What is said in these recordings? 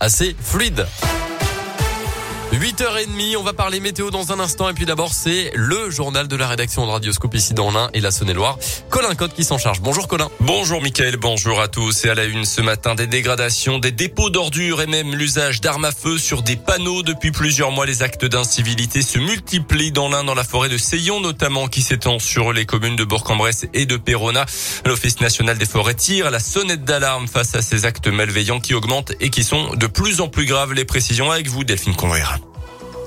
assez fluide. 8h30, on va parler météo dans un instant et puis d'abord c'est le journal de la rédaction de Radioscope ici dans l'Ain et la Saône-et-Loire. Colin Cotte qui s'en charge. Bonjour Colin. Bonjour Mickaël, bonjour à tous. Et à la une ce matin, des dégradations, des dépôts d'ordures et même l'usage d'armes à feu sur des panneaux. Depuis plusieurs mois, les actes d'incivilité se multiplient dans l'Ain, dans la forêt de Seillon notamment, qui s'étend sur les communes de Bourg-en-Bresse et de Perona. L'Office national des forêts tire la sonnette d'alarme face à ces actes malveillants qui augmentent et qui sont de plus en plus graves. Les précisions avec vous, Delphine Convera.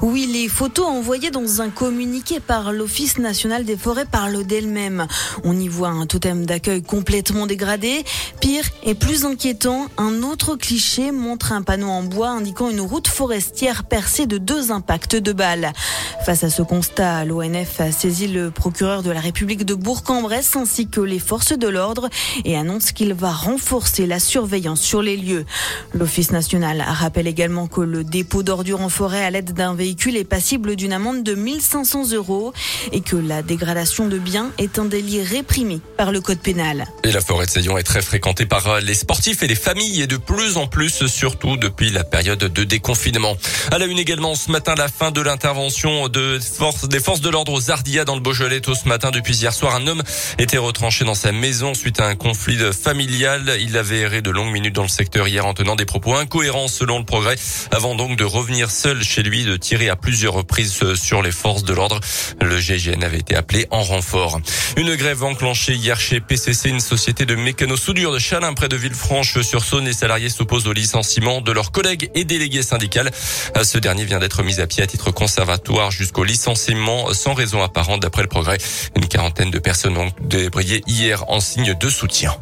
Oui, les photos envoyées dans un communiqué par l'Office national des forêts parlent d'elles-mêmes. On y voit un totem d'accueil complètement dégradé. Pire et plus inquiétant, un autre cliché montre un panneau en bois indiquant une route forestière percée de deux impacts de balles. Face à ce constat, l'ONF a saisi le procureur de la République de Bourg-en-Bresse ainsi que les forces de l'ordre et annonce qu'il va renforcer la surveillance sur les lieux. L'Office national rappelle également que le dépôt d'ordures en forêt à l'aide d'un véhicule est passible d'une amende de 1500 euros et que la dégradation de biens est un délit réprimé par le code pénal. Et la forêt de Seillon est très fréquentée par euh, les sportifs et les familles et de plus en plus, surtout depuis la période de déconfinement. À la une également ce matin, la fin de l'intervention de des forces de l'ordre aux Ardillas dans le Beaujolais. Tôt ce matin, depuis hier soir, un homme était retranché dans sa maison suite à un conflit familial. Il avait erré de longues minutes dans le secteur hier en tenant des propos incohérents selon le progrès avant donc de revenir seul chez lui de tirer à plusieurs reprises sur les forces de l'ordre. Le GGN avait été appelé en renfort. Une grève enclenchée hier chez PCC, une société de mécano-soudure de Chalin près de Villefranche-sur-Saône. Les salariés s'opposent au licenciement de leurs collègues et délégués syndicaux. Ce dernier vient d'être mis à pied à titre conservatoire jusqu'au licenciement sans raison apparente d'après le progrès. Une quarantaine de personnes ont débrayé hier en signe de soutien.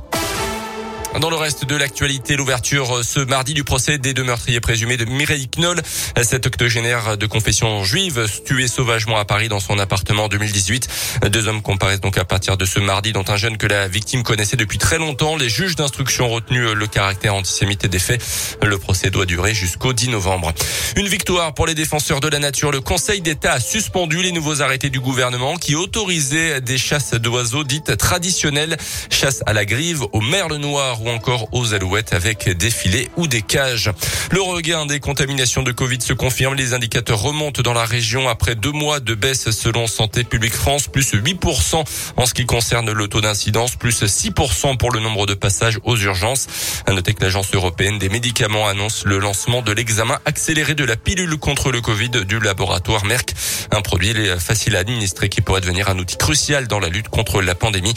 Dans le reste de l'actualité, l'ouverture euh, ce mardi du procès des deux meurtriers présumés de Mireille Knoll, cette octogénaire de confession juive, tuée sauvagement à Paris dans son appartement en 2018. Deux hommes comparaissent donc à partir de ce mardi, dont un jeune que la victime connaissait depuis très longtemps. Les juges d'instruction ont retenu le caractère antisémite des faits. Le procès doit durer jusqu'au 10 novembre. Une victoire pour les défenseurs de la nature. Le Conseil d'État a suspendu les nouveaux arrêtés du gouvernement qui autorisaient des chasses d'oiseaux dites traditionnelles, chasse à la grive, au merle noir ou encore aux alouettes avec des filets ou des cages. Le regain des contaminations de Covid se confirme. Les indicateurs remontent dans la région après deux mois de baisse selon Santé publique France, plus 8% en ce qui concerne le taux d'incidence, plus 6% pour le nombre de passages aux urgences. À noter que l'Agence européenne des médicaments annonce le lancement de l'examen accéléré de la pilule contre le Covid du laboratoire Merck. Un produit facile à administrer qui pourrait devenir un outil crucial dans la lutte contre la pandémie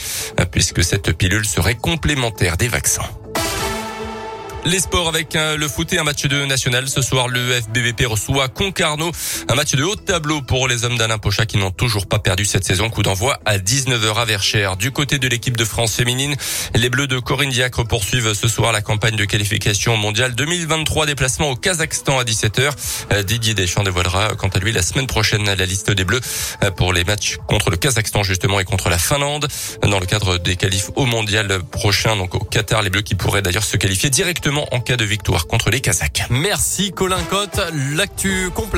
puisque cette pilule serait complémentaire des vaccins intéressant. Les sports avec euh, le foot et un match de national. Ce soir, le FBVP reçoit Concarneau. Un match de haut tableau pour les hommes d'Alain Pocha qui n'ont toujours pas perdu cette saison. Coup d'envoi à 19h à Verchères. Du côté de l'équipe de France féminine, les Bleus de Corinne Diacre poursuivent ce soir la campagne de qualification mondiale 2023. Déplacement au Kazakhstan à 17h. Euh, Didier Deschamps dévoilera quant à lui la semaine prochaine la liste des Bleus euh, pour les matchs contre le Kazakhstan justement et contre la Finlande. Dans le cadre des qualifs au mondial prochain, donc au Qatar, les Bleus qui pourraient d'ailleurs se qualifier directement en cas de victoire contre les Kazakhs. Merci Colin Cotte. L'actu complète.